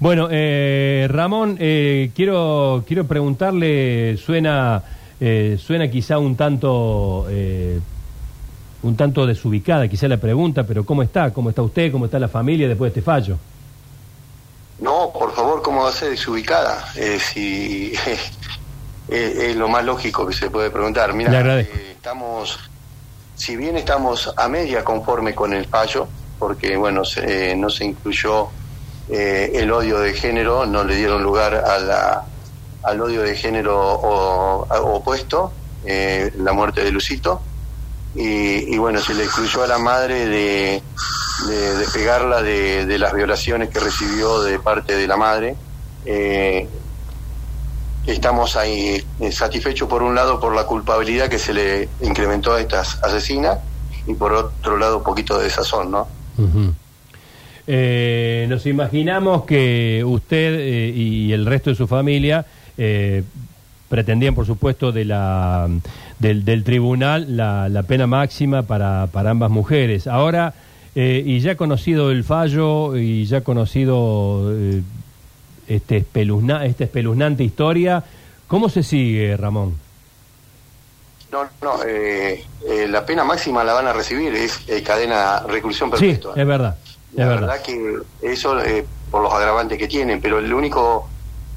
Bueno, eh, Ramón, eh, quiero, quiero preguntarle, suena, eh, suena quizá un tanto, eh, un tanto desubicada, quizá la pregunta, pero ¿cómo está? ¿Cómo está usted? ¿Cómo está la familia después de este fallo? No, por favor, ¿cómo va a ser desubicada? Eh, si, es, es lo más lógico que se puede preguntar. Mira, eh, estamos, si bien estamos a media conforme con el fallo, porque bueno, se- eh, no se incluyó eh, el odio de género, no le dieron lugar a la, al odio de género o- opuesto, eh, la muerte de Lucito, y, y bueno, se le incluyó a la madre de, de de, de las violaciones que recibió de parte de la madre. Eh, estamos ahí eh, satisfechos por un lado por la culpabilidad que se le incrementó a estas asesinas y por otro lado un poquito de desazón, ¿no? Eh, nos imaginamos que usted eh, y el resto de su familia eh, pretendían, por supuesto, de la, del, del tribunal la, la pena máxima para, para ambas mujeres. Ahora, eh, y ya conocido el fallo y ya conocido eh, este espeluzna- esta espeluznante historia, ¿cómo se sigue, Ramón? No, no, la pena máxima la van a recibir, es cadena reclusión Sí, perpetua. es verdad. La verdad. verdad que eso eh, por los agravantes que tienen, pero el único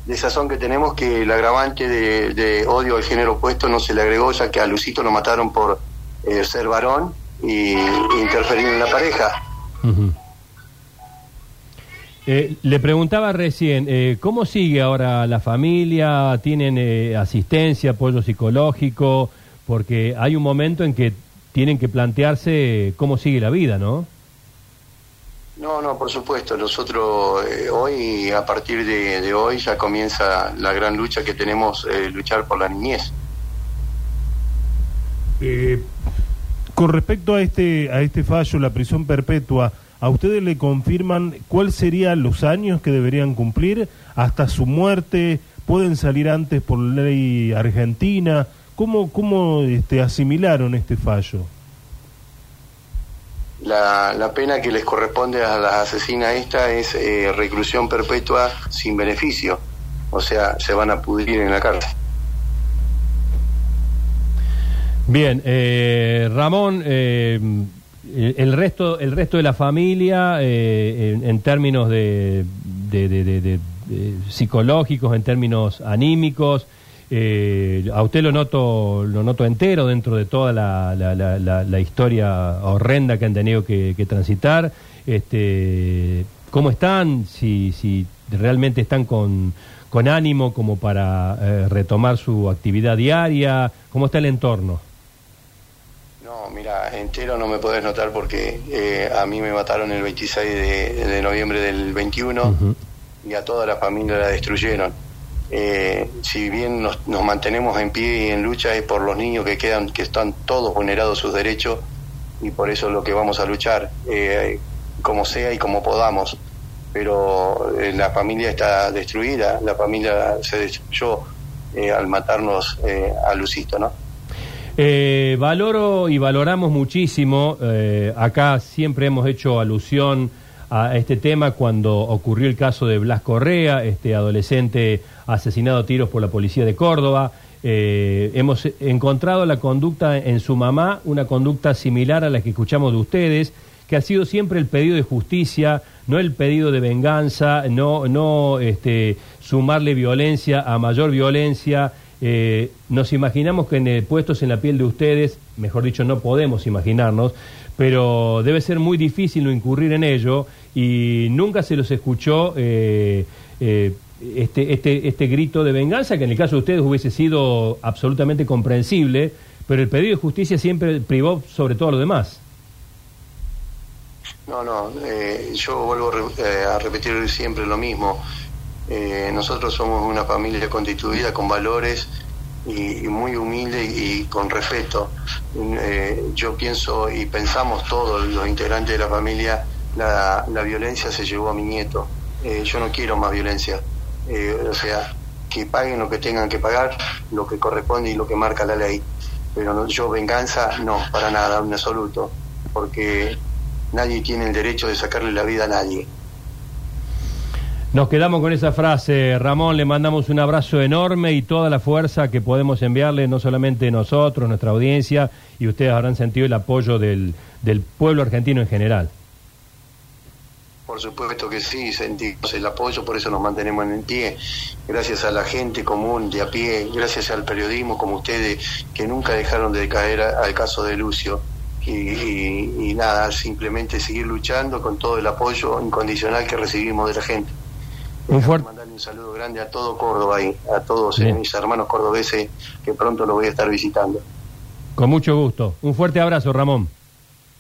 desazón que tenemos que el agravante de, de odio al género opuesto no se le agregó ya que a Lucito lo mataron por eh, ser varón y interferir en la pareja. Eh, le preguntaba recién, eh, ¿cómo sigue ahora la familia? ¿Tienen eh, asistencia, apoyo psicológico? Porque hay un momento en que tienen que plantearse cómo sigue la vida, ¿no? No, no, por supuesto. Nosotros eh, hoy, a partir de, hoy, ya comienza la gran lucha que tenemos, eh, luchar por la niñez. Eh, con respecto a este, a este fallo, la prisión perpetua, ¿a ustedes le confirman cuáles serían los años que deberían cumplir hasta su muerte? ¿Pueden salir antes por ley argentina? ¿Cómo, cómo este, asimilaron este fallo? La, la pena que les corresponde a las asesinas esta es eh, reclusión perpetua sin beneficio. O sea, se van a pudrir en la cárcel. Bien, eh, Ramón, eh, el el resto, el resto de la familia, eh, en, en términos de- de- de psicológicos, en términos anímicos, eh, a usted lo noto, lo noto entero dentro de toda la, la- la- la- la historia horrenda que han tenido que, que transitar. Este, ¿Cómo están? Si, si realmente están con, con ánimo como para eh, retomar su actividad diaria. ¿Cómo está el entorno? No, mira, entero no me podés notar porque eh, a mí me mataron el 26 de, de noviembre del 21 Ujú. y a toda la familia la destruyeron. Eh, si bien nos, nos mantenemos en pie y en lucha es por los niños que quedan, que están todos vulnerados sus derechos y por eso es lo que vamos a luchar, eh, como sea y como podamos. Pero eh, la familia está destruida, la familia se destruyó eh, al matarnos a Lucito, ¿no? Valoro y valoramos muchísimo, acá siempre hemos hecho alusión a este tema cuando ocurrió el caso de Blas Correa, este adolescente asesinado a tiros por la policía de Córdoba. Eh, hemos encontrado la conducta en su mamá, una conducta similar a la que escuchamos de ustedes, que ha sido siempre el pedido de justicia, no el pedido de venganza, no, no este, sumarle violencia a mayor violencia. Eh, nos imaginamos que en, eh, puestos en la piel de ustedes, mejor dicho, no podemos imaginarnos, pero debe ser muy difícil no incurrir en ello y nunca se los escuchó eh, eh, este, este, este grito de venganza, que en el caso de ustedes hubiese sido absolutamente comprensible, pero el pedido de justicia siempre privó sobre todo lo demás. No, no, eh, yo vuelvo a a repetir siempre lo mismo. Eh, nosotros somos una familia constituida con valores y, muy humilde y con respeto. Eh, yo pienso y pensamos todos los integrantes de la familia, la, la violencia se llevó a mi nieto. Eh, yo no quiero más violencia. Eh, o sea, que paguen lo que tengan que pagar, lo que corresponde y lo que marca la ley. Pero no- yo venganza, no, para nada, en absoluto. Porque nadie tiene el derecho de sacarle la vida a nadie. Nos quedamos con esa frase, Ramón, le mandamos un abrazo enorme y toda la fuerza que podemos enviarle, no solamente nosotros, nuestra audiencia, y ustedes habrán sentido el apoyo del, pueblo argentino en general. Por supuesto que sí, sentimos el apoyo, por eso nos mantenemos en pie. Gracias a la gente común de a pie, gracias al periodismo como ustedes, que nunca dejaron de caer al caso de Lucio. Y, nada, simplemente seguir luchando con todo el apoyo incondicional que recibimos de la gente. Un fuerte... Mandarle un saludo grande a todo Córdoba y a todos eh, mis hermanos cordobeses que pronto lo voy a estar visitando. Con mucho gusto. Un fuerte abrazo, Ramón.